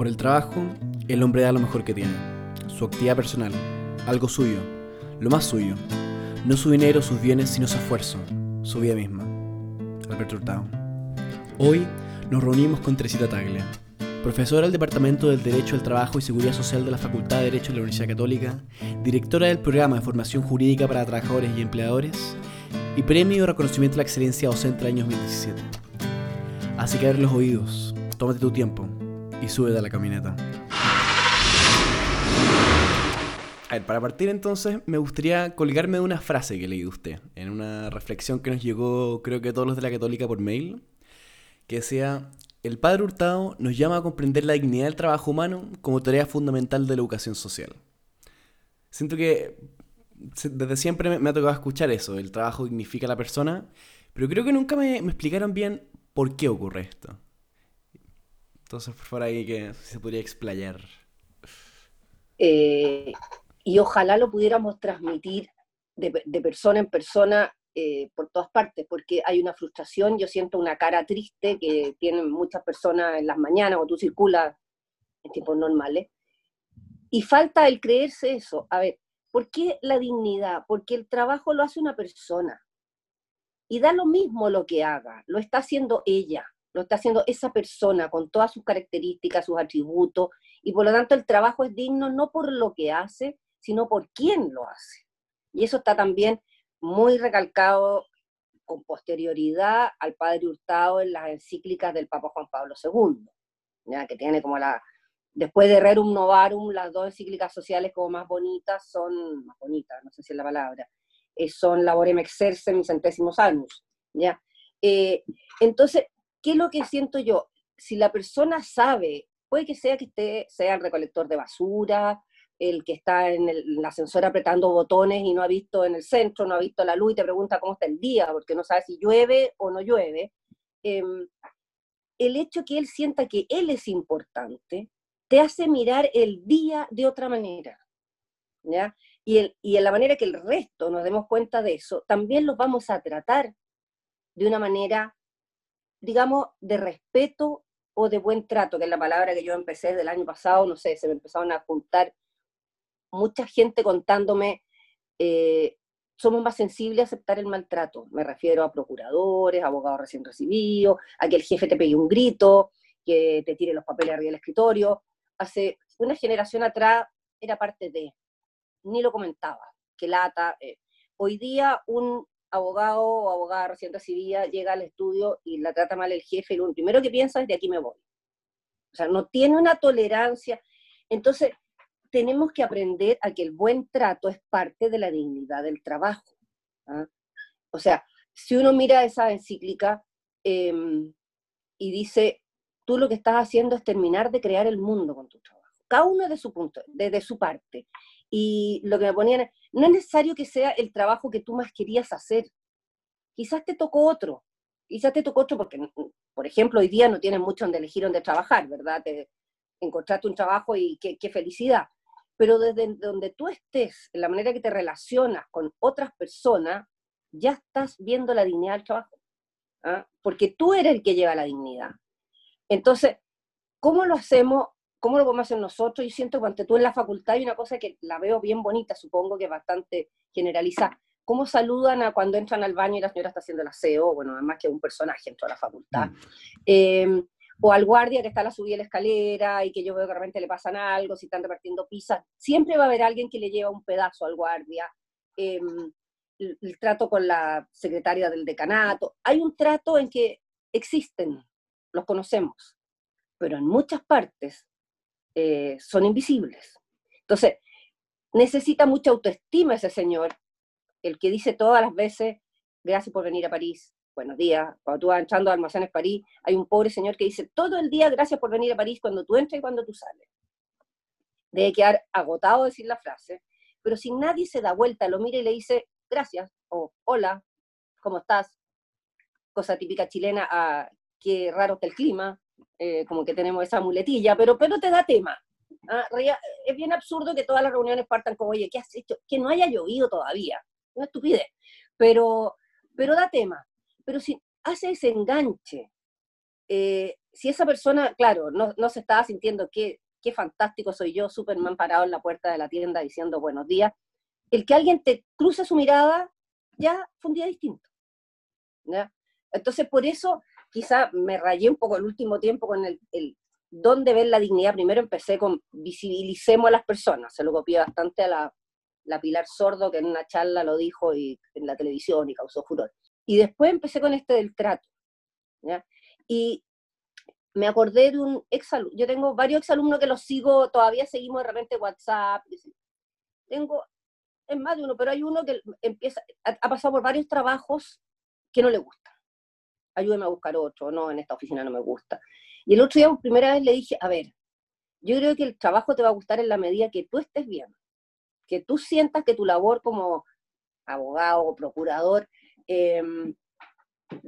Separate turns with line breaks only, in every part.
Por el trabajo, el hombre da lo mejor que tiene, su actividad personal, algo suyo, lo más suyo, no su dinero, sus bienes, sino su esfuerzo, su vida misma. Alberto Hurtado. Hoy nos reunimos con Teresita Tagle, profesora del Departamento del Derecho al Trabajo y Seguridad Social de la Facultad de Derecho de la Universidad Católica, directora del Programa de Formación Jurídica para Trabajadores y Empleadores y Premio de Reconocimiento a la Excelencia Docente del año 2017. Así que abre los oídos, tómate tu tiempo y súbete a la camioneta. A ver, para partir entonces, me gustaría colgarme de una frase que leí de usted, en una reflexión que nos llegó, creo que todos los de la Católica por mail, que decía, el Padre Hurtado nos llama a comprender la dignidad del trabajo humano como tarea fundamental de la educación social. Siento que desde siempre me, ha tocado escuchar eso, el trabajo dignifica a la persona, pero creo que nunca me explicaron bien por qué ocurre esto. Entonces, por favor, ahí que se podría explayar.
Eh, y ojalá lo pudiéramos transmitir de, persona en persona eh, por todas partes, porque hay una frustración, yo siento una cara triste que tienen muchas personas en las mañanas o tú circulas en tiempos normales, y falta el creerse eso. A ver, ¿por qué la dignidad? Porque el trabajo lo hace una persona, y da lo mismo lo que haga, lo está haciendo ella lo está haciendo esa persona con todas sus características, sus atributos, y por lo tanto el trabajo es digno no por lo que hace, sino por quién lo hace. Y eso está también muy recalcado con posterioridad al padre Hurtado en las encíclicas del Papa Juan Pablo II, ¿ya? que tiene como la, después de Rerum Novarum, las dos encíclicas sociales como más bonitas son, más bonitas, no sé si es la palabra, eh, son Laborem Exercem y Centésimos Annus, ¿ya? Eh, entonces, ¿qué es lo que siento yo? Si la persona sabe, puede que sea que esté, sea el recolector de basura, el que está en el, ascensor apretando botones y no ha visto en el centro, no ha visto la luz y te pregunta cómo está el día, porque no sabe si llueve o no llueve. Em, el hecho que él sienta que él es importante te hace mirar el día de otra manera. ¿ya? Y, el, y en la manera que el resto nos demos cuenta de eso, también los vamos a tratar de una manera digamos, de respeto o de buen trato, que es la palabra que yo empecé desde el año pasado, no sé, se me empezaron a juntar mucha gente contándome, eh, somos más sensibles a aceptar el maltrato. Me refiero a procuradores, abogados recién recibidos, a que el jefe te pegue un grito, que te tire los papeles arriba del escritorio. Hace una generación atrás era parte de, ni lo comentaba, que lata. Eh. Hoy día un abogado o abogada recién recibida llega al estudio y la trata mal el jefe, lo primero que piensa es de aquí me voy. O sea, no tiene una tolerancia. Entonces, tenemos que aprender a que el buen trato es parte de la dignidad del trabajo. ¿ah? O sea, si uno mira esa encíclica em, y dice, tú lo que estás haciendo es terminar de crear el mundo con tu trabajo. Cada uno de su punto, desde su parte. Y lo que me ponían, no es necesario que sea el trabajo que tú más querías hacer. Quizás te tocó otro. Quizás te tocó otro porque, por ejemplo, hoy día no tienes mucho donde elegir donde trabajar, ¿verdad? Te encontraste un trabajo y qué, felicidad. Pero desde donde tú estés, en la manera que te relacionas con otras personas, ya estás viendo la dignidad del trabajo. ¿ah? Porque tú eres el que lleva la dignidad. Entonces, ¿cómo lo hacemos? ¿Cómo lo podemos hacer nosotros? Yo siento que cuando tú en la facultad hay una cosa que la veo bien bonita, supongo que es bastante generalizada. ¿Cómo saludan a cuando entran al baño y la señora está haciendo el aseo? Bueno, además que un personaje en toda la facultad. Mm. Em, o al guardia que está a la subida de la escalera y que yo veo que realmente le pasan algo, si están repartiendo pizzas. Siempre va a haber alguien que le lleva un pedazo al guardia. Em, el trato con la secretaria del decanato. Hay un trato en que existen, los conocemos, pero en muchas partes eh, son invisibles. Entonces, necesita mucha autoestima ese señor, el que dice todas las veces, gracias por venir a París, buenos días, cuando tú vas entrando a Almacenes París, hay un pobre señor que dice todo el día, gracias por venir a París, cuando tú entras y cuando tú sales. Debe quedar agotado decir la frase, pero si nadie se da vuelta, lo mira y le dice, gracias, o hola, ¿cómo estás? Cosa típica chilena, ah, qué raro está el clima, eh, como que tenemos esa muletilla, pero, pero te da tema. ¿ah? Es bien absurdo que todas las reuniones partan como, oye, ¿qué has hecho? Que no haya llovido todavía. Una estupidez. Pero, pero da tema. Pero si hace ese enganche, eh, si esa persona, claro, no, no se estaba sintiendo que qué fantástico soy yo, Superman parado en la puerta de la tienda diciendo buenos días, el que alguien te cruce su mirada ya fue un día distinto. Entonces, por eso quizá me rayé un poco el último tiempo con el, dónde ver la dignidad. Primero empecé con visibilicemos a las personas, se lo copié bastante a la, la Pilar Sordo, que en una charla lo dijo y, en la televisión y causó furor. Y después empecé con este del trato. Y me acordé de un exalumno, yo tengo varios exalumnos que los sigo, todavía seguimos de repente WhatsApp, tengo, es más de uno, pero hay uno que empieza, ha, pasado por varios trabajos que no le gusta. Ayúdeme a buscar otro, no, en esta oficina no me gusta. Y el otro día, por primera vez, le dije, a ver, yo creo que el trabajo te va a gustar en la medida que tú estés bien, que tú sientas que tu labor como abogado o procurador em,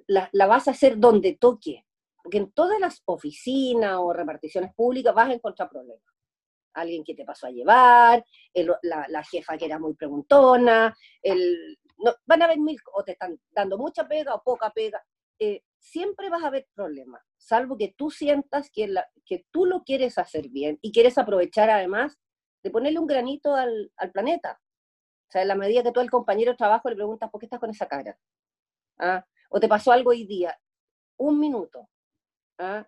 la, vas a hacer donde toque, porque en todas las oficinas o reparticiones públicas vas a encontrar problemas. Alguien que te pasó a llevar, la, jefa que era muy preguntona, el, van a haber mil, o te están dando mucha pega o poca pega. Eh, siempre vas a haber problemas, salvo que tú sientas que, la, que tú lo quieres hacer bien y quieres aprovechar además de ponerle un granito al, al planeta. O sea, en la medida que tú al compañero de trabajo le preguntas, ¿por qué estás con esa cara? ¿Ah? O te pasó algo hoy día, un minuto, ¿ah?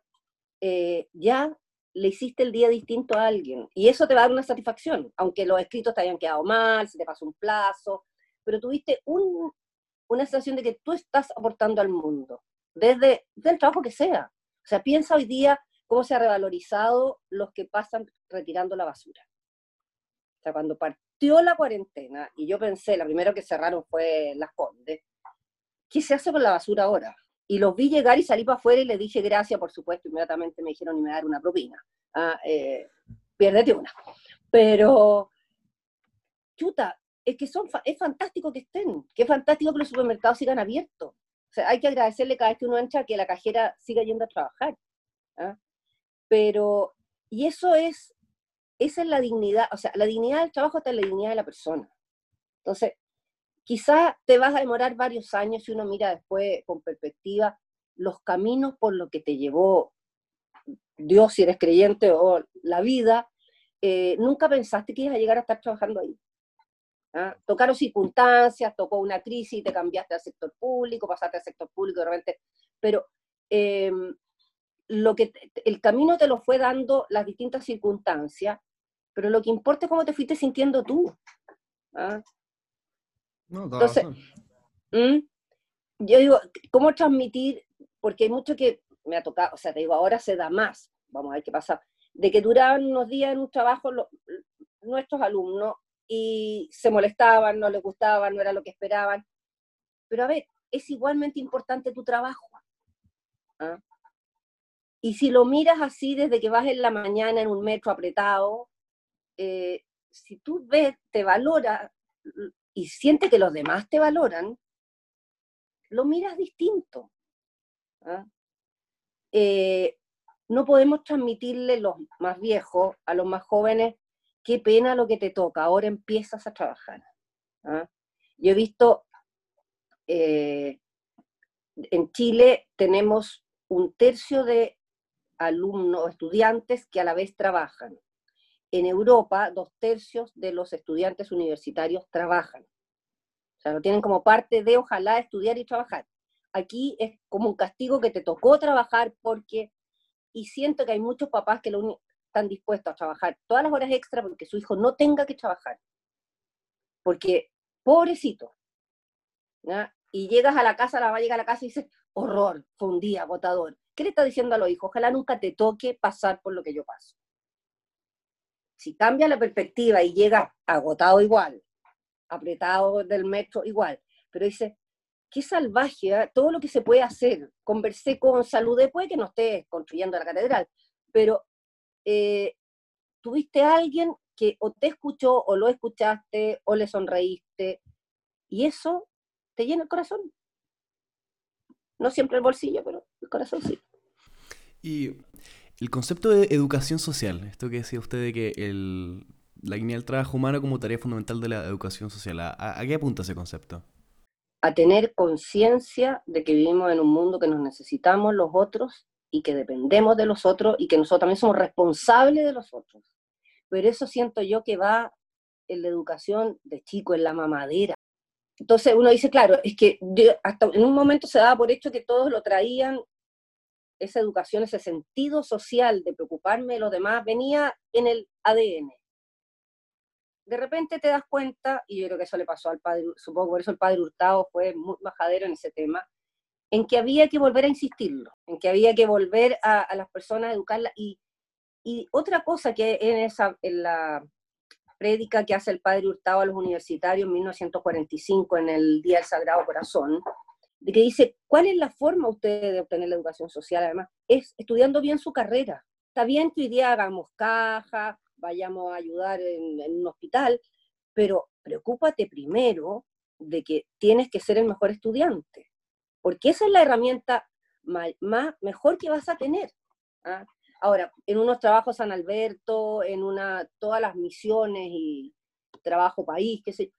Eh, ya le hiciste el día distinto a alguien. Y eso te va a dar una satisfacción, aunque los escritos te hayan quedado mal, se te pasó un plazo, pero tuviste un, una sensación de que tú estás aportando al mundo, desde, el trabajo que sea. O sea, piensa hoy día cómo se ha revalorizado los que pasan retirando la basura. O sea, cuando partió la cuarentena, y yo pensé, la primera que cerraron fue Las Condes, ¿qué se hace con la basura ahora? y los vi llegar y salí para afuera y le dije gracias, por supuesto, inmediatamente me dijeron y me dar una propina. Ah, eh, piérdete una. Pero, chuta, es que son, es fantástico que estén, que es fantástico que los supermercados sigan abiertos. O sea, hay que agradecerle cada vez que uno entra que la cajera siga yendo a trabajar. ¿ah? Pero, y eso es, esa es la dignidad, o sea, la dignidad del trabajo está en la dignidad de la persona. Entonces, Quizás te vas a demorar varios años si uno mira después con perspectiva los caminos por los que te llevó Dios, si eres creyente, o la vida. Eh, nunca pensaste que ibas a llegar a estar trabajando ahí. ¿Ah? Tocaron circunstancias, tocó una crisis, te cambiaste al sector público, pasaste al sector público de repente, pero em, lo que el camino te lo fue dando las distintas circunstancias, pero lo que importa es cómo te fuiste sintiendo tú. ¿ah? Entonces, yo digo, ¿cómo transmitir? Porque hay mucho que me ha tocado, o sea, te digo, ahora se da más, vamos a ver qué pasa, de que duraban unos días en un trabajo nuestros alumnos y se molestaban, no les gustaban, no era lo que esperaban. Pero a ver, es igualmente importante tu trabajo. ¿ah? Y si lo miras así desde que vas en la mañana en un metro apretado, eh, si tú ves, te valora y siente que los demás te valoran, lo miras distinto. ¿ah? Eh, no podemos transmitirle los más viejos a los más jóvenes, qué pena lo que te toca, ahora empiezas a trabajar. ¿ah? Yo he visto, eh, en Chile tenemos un tercio de alumnos, estudiantes que a la vez trabajan. En Europa, dos tercios de los estudiantes universitarios trabajan. O sea, lo tienen como parte de, ojalá, estudiar y trabajar. Aquí es como un castigo que te tocó trabajar porque, y siento que hay muchos papás que lo están dispuestos a trabajar todas las horas extra porque su hijo no tenga que trabajar. Porque, pobrecito, y llegas a la casa, la va a llegar a la casa y dices, horror, fue un día agotador. ¿Qué le está diciendo a los hijos? Ojalá nunca te toque pasar por lo que yo paso si cambia la perspectiva y llega agotado igual, apretado del metro igual, pero dice, qué salvaje, ¿eh? todo lo que se puede hacer. Conversé con Salud después que no esté construyendo la catedral, pero eh, tuviste a alguien que o te escuchó o lo escuchaste o le sonreíste y eso te llena el corazón. No siempre el bolsillo, pero el corazón sí.
Y el concepto de educación social, esto que decía usted de que el, la línea del trabajo humano como tarea fundamental de la educación social, ¿a, qué apunta ese concepto?
A tener conciencia de que vivimos en un mundo que nos necesitamos los otros y que dependemos de los otros y que nosotros también somos responsables de los otros. Pero eso siento yo que va en la educación de chico, en la mamadera. Entonces uno dice, claro, es que hasta en un momento se daba por hecho que todos lo traían, esa educación, ese sentido social de preocuparme de los demás, venía en el ADN. De repente te das cuenta, y yo creo que eso le pasó al padre, supongo por eso el padre Hurtado fue muy majadero en ese tema, en que había que volver a insistirlo, en que había que volver a, las personas a educarlas. Y, otra cosa que en, esa, en la prédica que hace el padre Hurtado a los universitarios en 1945, en el Día del Sagrado Corazón, de que dice, ¿cuál es la forma usted de obtener la educación social? Además, es estudiando bien su carrera. Está bien que hoy día hagamos caja, vayamos a ayudar en, en un hospital, pero preocúpate primero de que tienes que ser el mejor estudiante porque esa es la herramienta más, mejor que vas a tener. ¿ah? Ahora, en unos trabajos San Alberto, en una, todas las misiones y trabajo país, qué sé,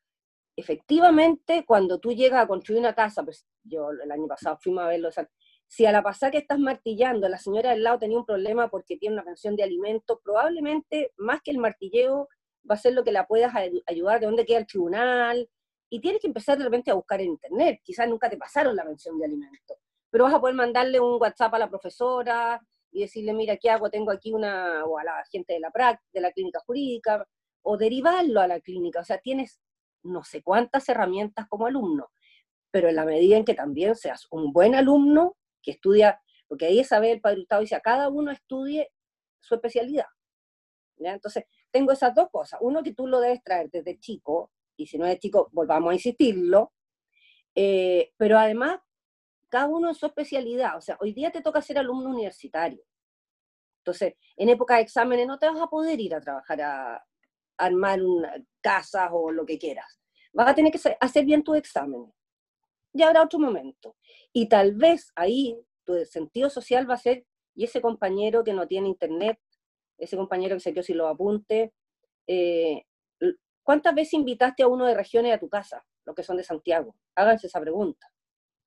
efectivamente, cuando tú llegas a construir una casa, pues yo el año pasado fuimos a verlo, si a la pasada que estás martillando, la señora del lado tenía un problema porque tiene una pensión de alimentos, probablemente más que el martilleo va a ser lo que la puedas ayudar, de dónde queda el tribunal, y tienes que empezar de repente a buscar en internet. Quizás nunca te pasaron la mención de alimentos, pero vas a poder mandarle un WhatsApp a la profesora y decirle, mira, ¿qué hago? Tengo aquí una, o a la gente de la, de la clínica jurídica, o derivarlo a la clínica. O sea, tienes no sé cuántas herramientas como alumno, pero en la medida en que también seas un buen alumno que estudia, porque ahí es saber el Padre Gustavo dice, a cada uno estudie su especialidad. Entonces, tengo esas dos cosas. Uno, que tú lo debes traer desde chico, y si no es chico, volvamos a insistirlo, eh, pero además, cada uno en su especialidad, o sea, hoy día te toca ser alumno universitario. Entonces, en época de exámenes no te vas a poder ir a trabajar a, armar casas o lo que quieras. Vas a tener que hacer bien tus exámenes. Ya habrá otro momento. Y tal vez ahí tu sentido social va a ser, y ese compañero que no tiene internet, ese compañero que se quedó sin los apuntes, eh, ¿Cuántas veces invitaste a uno de regiones a tu casa, los que son de Santiago? Háganse esa pregunta.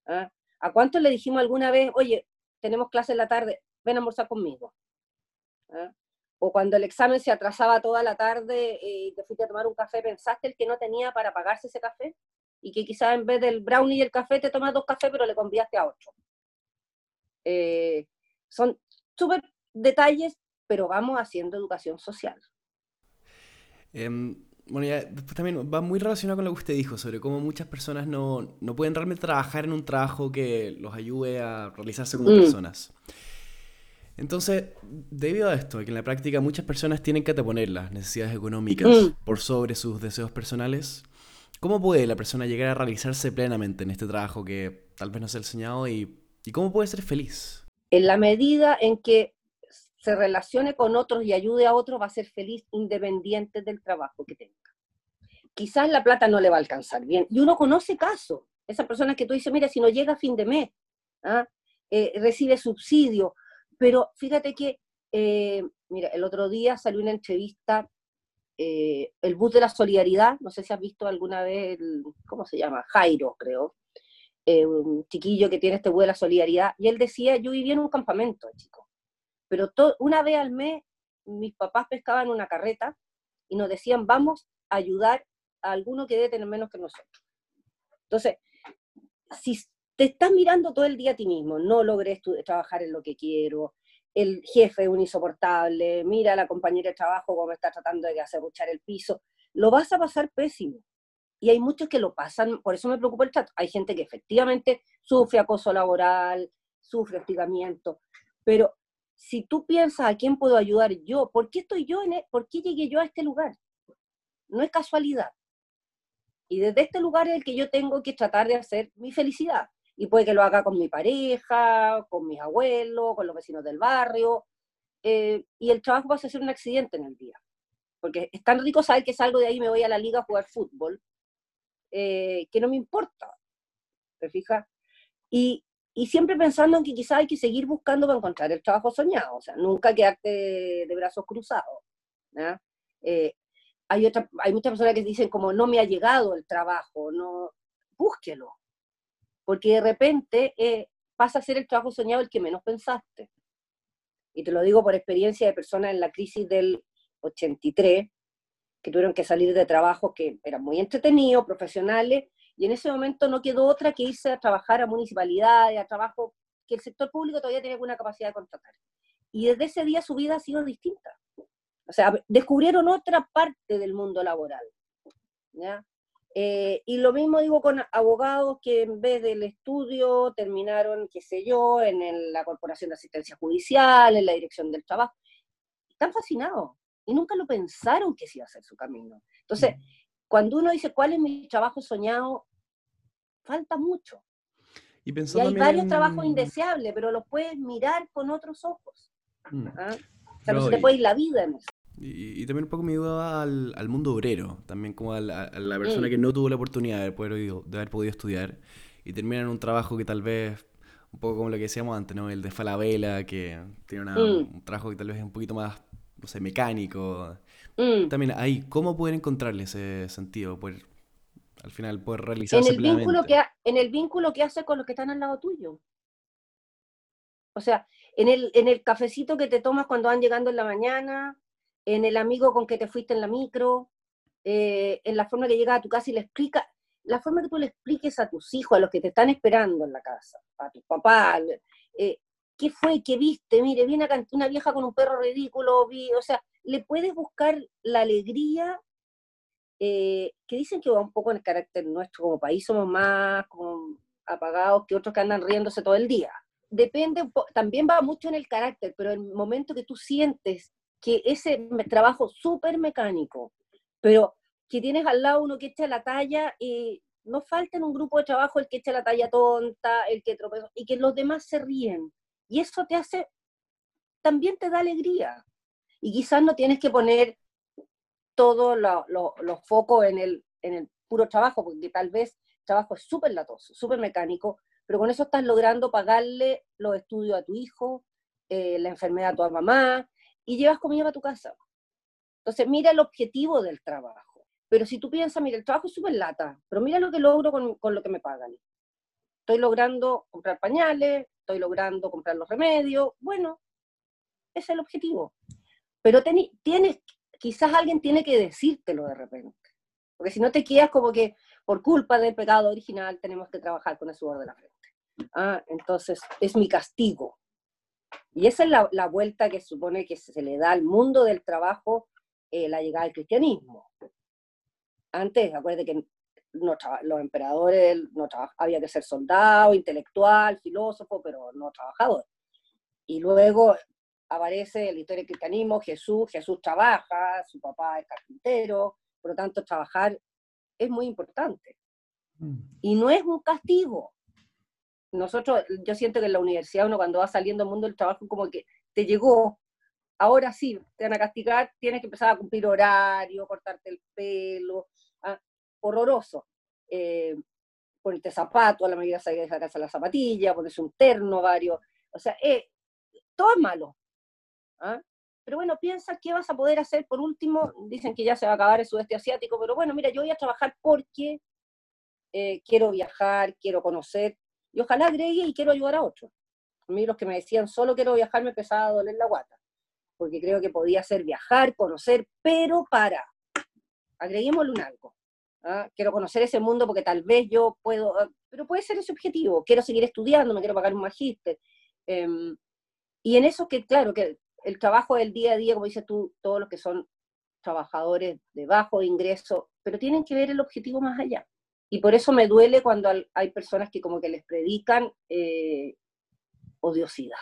¿ah? ¿A cuántos le dijimos alguna vez, oye, tenemos clase en la tarde, ven a almorzar conmigo? ¿Ah? O cuando el examen se atrasaba toda la tarde eh, y te fuiste a tomar un café, ¿pensaste el que no tenía para pagarse ese café? Y que quizás en vez del brownie y el café te tomas dos cafés, pero le conviaste a ocho. Eh, son súper detalles, pero vamos haciendo educación social.
Em, bueno, ya después también va muy relacionado con lo que usted dijo sobre cómo muchas personas no, no pueden realmente trabajar en un trabajo que los ayude a realizarse como mm. personas. Entonces, debido a esto, que en la práctica muchas personas tienen que anteponer las necesidades económicas mm. por sobre sus deseos personales, ¿cómo puede la persona llegar a realizarse plenamente en este trabajo que tal vez no sea el soñado y, y cómo puede ser feliz?
En la medida en que se relacione con otros y ayude a otros, va a ser feliz independiente del trabajo que tenga. Quizás la plata no le va a alcanzar bien. Y uno conoce casos. Esa persona que tú dices, mira, si no llega a fin de mes, ¿ah? eh, recibe subsidio. Pero fíjate que, eh, mira, el otro día salió una entrevista, eh, el bus de la solidaridad, no sé si has visto alguna vez, ¿cómo se llama? Jairo, creo. un chiquillo que tiene este bus de la solidaridad. Y él decía, yo vivía en un campamento, chico pero una vez al mes mis papás pescaban una carreta y nos decían, vamos a ayudar a alguno que debe tener menos que nosotros. Entonces, si te estás mirando todo el día a ti mismo, no logré trabajar en lo que quiero, el jefe es un insoportable, mira a la compañera de trabajo cómo está tratando de hacer buchar el piso, lo vas a pasar pésimo. Y hay muchos que lo pasan, por eso me preocupa el trato. Hay gente que efectivamente sufre acoso laboral, sufre hostigamiento, pero si tú piensas a quién puedo ayudar yo, ¿por qué estoy yo en e-, por qué llegué yo a este lugar? No es casualidad. Y desde este lugar es el que yo tengo que tratar de hacer mi felicidad. Y puede que lo haga con mi pareja, con mis abuelos, con los vecinos del barrio. Eh, y el trabajo va a ser un accidente en el día. Porque es tan rico saber que salgo de ahí me voy a la liga a jugar fútbol, eh, que no me importa. ¿Te fijas? Y, y siempre pensando en que quizás hay que seguir buscando para encontrar el trabajo soñado, o sea, nunca quedarte de brazos cruzados. Eh, hay, otra, hay muchas personas que dicen como no me ha llegado el trabajo, no, búsquelo, porque de repente eh, pasa a ser el trabajo soñado el que menos pensaste. y te lo digo por experiencia de personas en la crisis del 83, que tuvieron que salir de trabajos que eran muy entretenidos, profesionales, y en ese momento no quedó otra que irse a trabajar a municipalidades, a trabajo que el sector público todavía tiene alguna capacidad de contratar. Y desde ese día su vida ha sido distinta. O sea, descubrieron otra parte del mundo laboral. ¿ya? Eh, y lo mismo digo con abogados que en vez del estudio terminaron, qué sé yo, en la Corporación de Asistencia Judicial, en la Dirección del Trabajo. Están fascinados y nunca lo pensaron que se iba a ser su camino. Entonces, mm. cuando uno dice, ¿cuál es mi trabajo soñado? Falta mucho. Y, hay varios trabajos indeseables, pero los puedes mirar con otros ojos. Mm. ¿ah? O sea, no se te puede ir la vida en eso.
Y, también un poco me ayuda al, al, mundo obrero, también como a la, persona mm. que no tuvo la oportunidad de, poder, de haber podido estudiar y termina en un trabajo que tal vez, un poco como lo que decíamos antes, ¿no? El de Falabella, que tiene mm. un trabajo que tal vez es un poquito más, no sé, mecánico. Mm. También ahí, ¿cómo poder encontrarle ese sentido? Poder, al final, poder realizarse
en el vínculo que En el vínculo que hace con los que están al lado tuyo. O sea, en el, en el cafecito que te tomas cuando van llegando en la mañana, en el amigo con que te fuiste en la micro, eh, en la forma que llega a tu casa y le explica, la forma que tú le expliques a tus hijos, a los que te están esperando en la casa, a tu papá, eh, ¿qué fue? ¿Qué viste? Mire, viene una vieja con un perro ridículo, vi, o sea, le puedes buscar la alegría eh, que dicen que va un poco en el carácter nuestro como país, somos más apagados que otros que andan riéndose todo el día. Depende, también va mucho en el carácter, pero el momento que tú sientes que ese trabajo súper mecánico, pero que tienes al lado uno que echa la talla y no falta en un grupo de trabajo el que echa la talla tonta, el que tropezó, y que los demás se ríen. Y eso te hace, también te da alegría. Y quizás no tienes que poner todos los focos en el, en el puro trabajo, porque tal vez el trabajo es súper latoso, súper mecánico, pero con eso estás logrando pagarle los estudios a tu hijo, eh, la enfermedad a tu mamá, y llevas comida a tu casa. Entonces, mira el objetivo del trabajo. Pero si tú piensas, mira, el trabajo es súper lata, pero mira lo que logro con, lo que me pagan. Estoy logrando comprar pañales, estoy logrando comprar los remedios. Bueno, ese es el objetivo. Pero tienes, quizás alguien tiene que decírtelo de repente. Porque si no te quedas como que por culpa del pecado original tenemos que trabajar con el sudor de la frente. Ah, entonces es mi castigo. Y esa es la, vuelta que supone que se le da al mundo del trabajo eh, la llegada del cristianismo. Antes, acuérdate que los emperadores no había que ser soldado, intelectual, filósofo, pero no trabajador. Y luego aparece la historia del cristianismo, Jesús, Jesús trabaja, su papá es carpintero, por lo tanto trabajar es muy importante. Mm. Y no es un castigo, nosotros, yo siento que en la universidad uno cuando va saliendo al mundo del trabajo como que te llegó, ahora sí, te van a castigar, tienes que empezar a cumplir horario, cortarte el pelo, ah, horroroso. Eh, ponerte zapato, a la medida de sacarse la zapatilla, ponerse un terno, varios, o sea, eh, todo es malo. ¿Ah? Pero bueno, piensa qué vas a poder hacer. Por último, dicen que ya se va a acabar el sudeste asiático, pero bueno, mira, yo voy a trabajar porque eh, quiero viajar, quiero conocer, y ojalá agregue y quiero ayudar a otros. A mí los que me decían solo quiero viajar me empezaba a doler la guata, porque creo que podía ser viajar, conocer, pero para, agreguémosle un algo. ¿ah? Quiero conocer ese mundo porque tal vez yo puedo, ah, pero puede ser ese objetivo, quiero seguir estudiando, me quiero pagar un magíster. Em, y en eso que, claro, que el trabajo del día a día, como dices tú, todos los que son trabajadores de bajo ingreso, pero tienen que ver el objetivo más allá. Y por eso me duele cuando hay personas que como que les predican eh, odiosidad.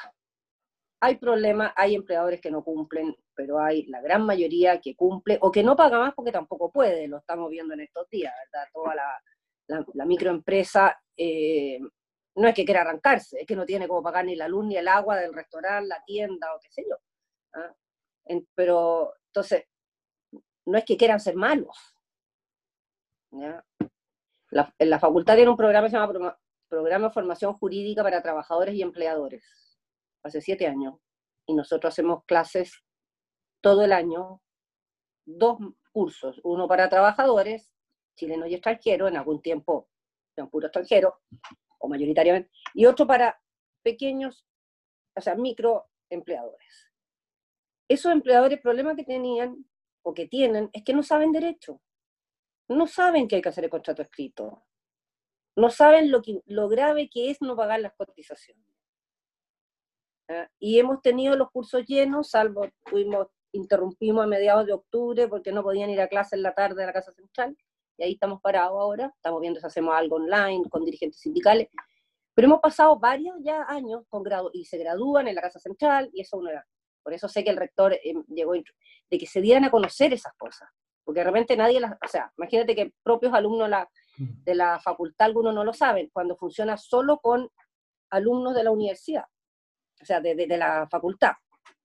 Hay problemas, hay empleadores que no cumplen, pero hay la gran mayoría que cumple o que no paga más porque tampoco puede, lo estamos viendo en estos días, ¿verdad? Toda la, microempresa eh, no es que quiera arrancarse, es que no tiene como pagar ni la luz ni el agua del restaurante, la tienda o qué sé yo. ¿Ah? pero entonces, no es que quieran ser malos. ¿ya? en la facultad tiene un programa que se llama Programa de Formación Jurídica para Trabajadores y Empleadores, hace siete años. Y nosotros hacemos clases todo el año, dos cursos, uno para trabajadores, chilenos y extranjeros, en algún tiempo son puro extranjero, o mayoritariamente, y otro para pequeños, o sea, microempleadores. Esos empleadores, el problema que tenían o que tienen es que no saben derecho. No saben que hay que hacer el contrato escrito. No saben lo, grave que es no pagar las cotizaciones. Y hemos tenido los cursos llenos, salvo tuvimos, interrumpimos a mediados de octubre porque no podían ir a clase en la tarde a la Casa Central, y ahí estamos parados ahora, estamos viendo si hacemos algo online con dirigentes sindicales, pero hemos pasado varios ya años con grado, y se gradúan en la Casa Central, y eso uno era por eso sé que el rector eh, llegó, de que se dieran a conocer esas cosas, porque realmente nadie las, o sea, imagínate que propios alumnos mm. de la facultad, algunos no lo saben, cuando funciona solo con alumnos de la universidad, o sea, de, la facultad.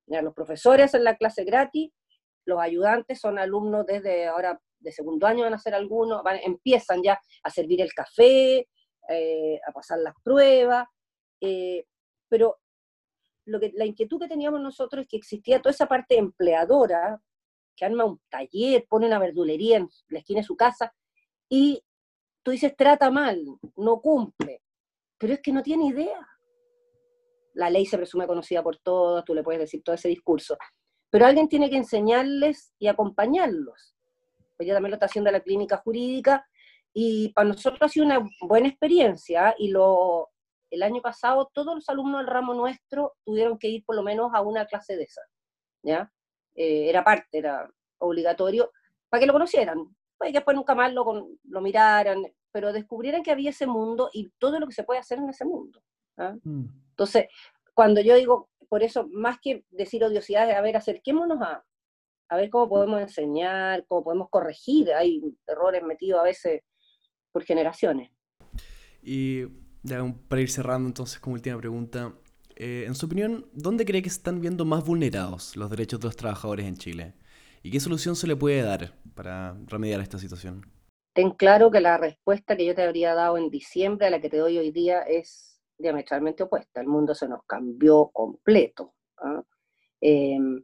los profesores en la clase gratis, los ayudantes son alumnos desde ahora de segundo año van a ser algunos, empiezan ya a servir el café, eh, a pasar las pruebas, eh, pero lo que, la inquietud que teníamos nosotros es que existía toda esa parte empleadora, que arma un taller, pone una verdulería en la esquina de su casa, y tú dices, trata mal, no cumple, pero es que no tiene idea. La ley se presume conocida por todos, tú le puedes decir todo ese discurso, pero alguien tiene que enseñarles y acompañarlos. Ella también lo está haciendo la clínica jurídica, y para nosotros ha sido una buena experiencia, y lo, el año pasado todos los alumnos del ramo nuestro tuvieron que ir por lo menos a una clase de esa, ¿ya? Eh, era parte, era obligatorio, para que lo conocieran, pues que después nunca más lo, lo miraran, pero descubrieran que había ese mundo y todo lo que se puede hacer en ese mundo. ¿ah? Mm. Entonces, cuando yo digo, por eso, más que decir odiosidades, a ver, acerquémonos a, a ver cómo podemos enseñar, cómo podemos corregir, hay errores metidos a veces por generaciones.
Y para ir cerrando entonces como última pregunta, eh, en su opinión, ¿dónde cree que se están viendo más vulnerados los derechos de los trabajadores en Chile? ¿Y qué solución se le puede dar para remediar esta situación?
Ten claro que la respuesta que yo te habría dado en diciembre a la que te doy hoy día es diametralmente opuesta. El mundo se nos cambió completo. ¿ah? Em,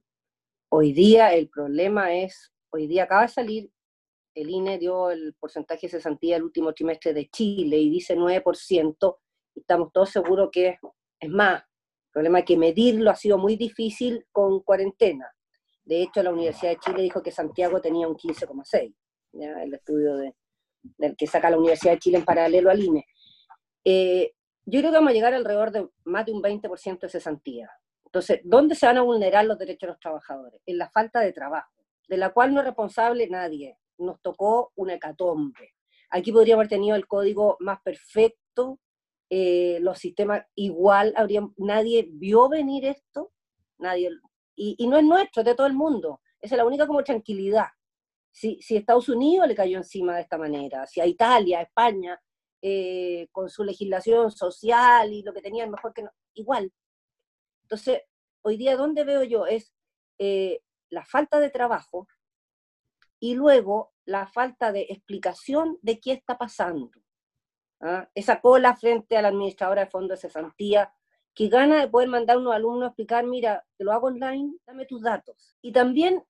hoy día el problema es, hoy día acaba de salir el INE dio el porcentaje de cesantía el último trimestre de Chile y dice 9%, y estamos todos seguros que es, más. El problema es que medirlo ha sido muy difícil con cuarentena. De hecho, la Universidad de Chile dijo que Santiago tenía un 15,6, el estudio de, del que saca la Universidad de Chile en paralelo al INE. Eh, yo creo que vamos a llegar alrededor de más de un 20% de cesantía. Entonces, ¿dónde se van a vulnerar los derechos de los trabajadores? En la falta de trabajo, de la cual no es responsable nadie nos tocó una hecatombe. Aquí podríamos haber tenido el código más perfecto, eh, los sistemas igual, habría, nadie vio venir esto, nadie, y, no es nuestro, es de todo el mundo. Es la única como tranquilidad. Si, si Estados Unidos le cayó encima de esta manera, si a Italia, España, eh, con su legislación social y lo que tenían mejor que no, igual. Entonces, hoy día, ¿dónde veo yo? Es eh, la falta de trabajo, y luego la falta de explicación de qué está pasando. ¿ah? Esa cola frente a la administradora de fondos de cesantía, que gana de poder mandar a unos alumnos a explicar, mira, te lo hago online, dame tus datos. Y también,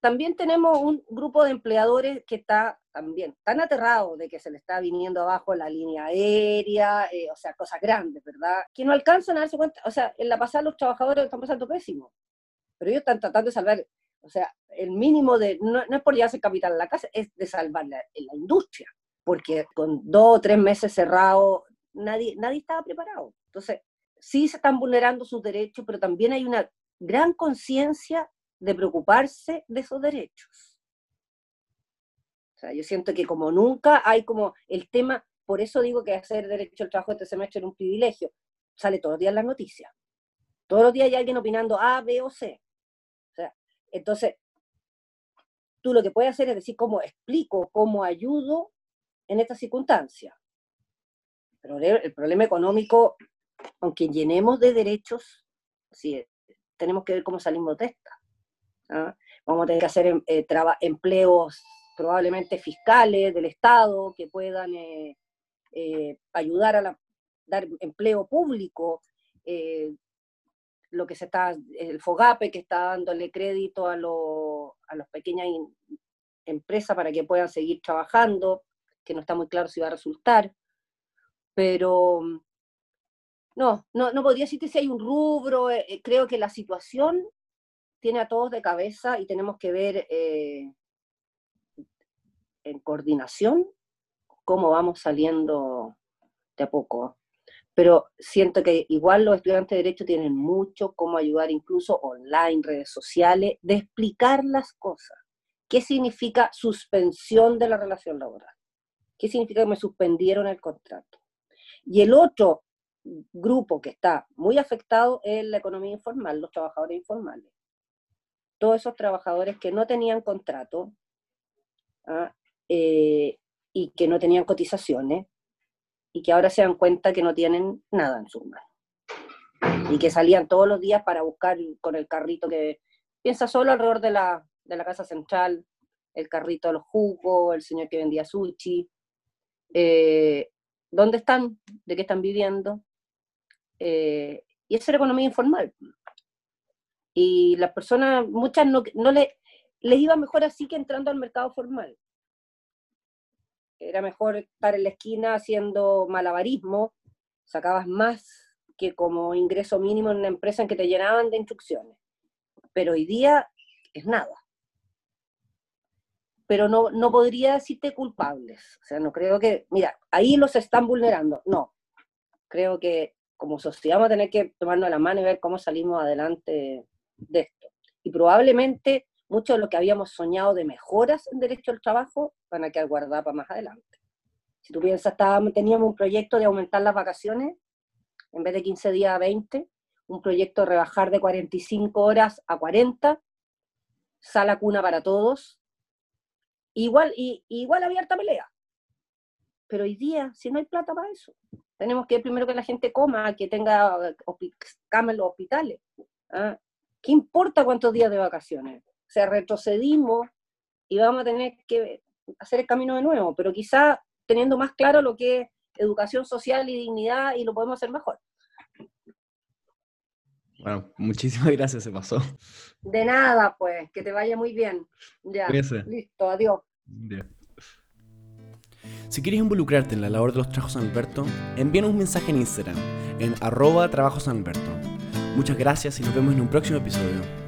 también tenemos un grupo de empleadores que está también tan aterrado de que se le está viniendo abajo la línea aérea, eh, o sea, cosas grandes, ¿verdad? Que no alcanzan a darse cuenta, o sea, en la pasada los trabajadores están pasando pésimo, pero ellos están tratando de salvar o sea, el mínimo de, no, es por llevarse capital a la casa, es de salvar la, la industria, porque con dos o tres meses cerrados, nadie, nadie estaba preparado. Entonces, sí se están vulnerando sus derechos, pero también hay una gran conciencia de preocuparse de esos derechos. O sea, yo siento que como nunca hay como el tema, por eso digo que hacer derecho al trabajo este semestre es un privilegio, sale todos los días en las noticias. Todos los días hay alguien opinando A, B o C. Entonces, tú lo que puedes hacer es decir cómo explico, cómo ayudo en esta circunstancia. Pero el problema económico, aunque llenemos de derechos, sí, tenemos que ver cómo salimos de esta. ¿ah? Vamos a tener que hacer eh, empleos probablemente fiscales del Estado que puedan eh, eh, ayudar a dar empleo público, lo que se está, el FOGAPE que está dándole crédito a, a las pequeñas empresas para que puedan seguir trabajando, que no está muy claro si va a resultar, pero no, no, no podría decirte si hay un rubro, eh, eh, creo que la situación tiene a todos de cabeza y tenemos que ver eh, en coordinación cómo vamos saliendo de a poco. Pero siento que igual los estudiantes de Derecho tienen mucho cómo ayudar, incluso online, redes sociales, de explicar las cosas. ¿Qué significa suspensión de la relación laboral? ¿Qué significa que me suspendieron el contrato? Y el otro grupo que está muy afectado es la economía informal, los trabajadores informales. Todos esos trabajadores que no tenían contrato ¿ah? eh, y que no tenían cotizaciones y que ahora se dan cuenta que no tienen nada en sus manos. Y que salían todos los días para buscar con el carrito que piensa solo alrededor de la, de la casa central, el carrito de los jugos, el señor que vendía sushi. Eh, ¿Dónde están? ¿De qué están viviendo? Eh, y esa era economía informal. Y las personas, muchas no, no le, les iba mejor así que entrando al mercado formal. Era mejor estar en la esquina haciendo malabarismo, sacabas más que como ingreso mínimo en una empresa en que te llenaban de instrucciones. Pero hoy día es nada. Pero no, no podría decirte culpables. O sea, no creo que, mira, ahí los están vulnerando. No. Creo que como sociedad vamos a tener que tomarnos la mano y ver cómo salimos adelante de esto. Y probablemente mucho de lo que habíamos soñado de mejoras en derecho al trabajo van a quedar guardadas para más adelante. Si tú piensas, teníamos un proyecto de aumentar las vacaciones, en vez de 15 días a 20, un proyecto de rebajar de 45 horas a 40, sala cuna para todos, igual, y, igual abierta pelea. Pero hoy día, si no hay plata para eso, tenemos que primero que la gente coma, que tenga camas en los hospitales. ¿ah? ¿Qué importa cuántos días de vacaciones? Sea, retrocedimos y vamos a tener que hacer el camino de nuevo, pero quizá teniendo más claro lo que es educación social y dignidad y lo podemos hacer mejor.
Bueno, muchísimas gracias, se pasó.
De nada, pues, que te vaya muy bien. Ya, listo, adiós.
Si quieres involucrarte en la labor de los Trabajos San Alberto, envíanos un mensaje en Instagram, en arroba Trabajo San Alberto. Muchas gracias y nos vemos en un próximo episodio.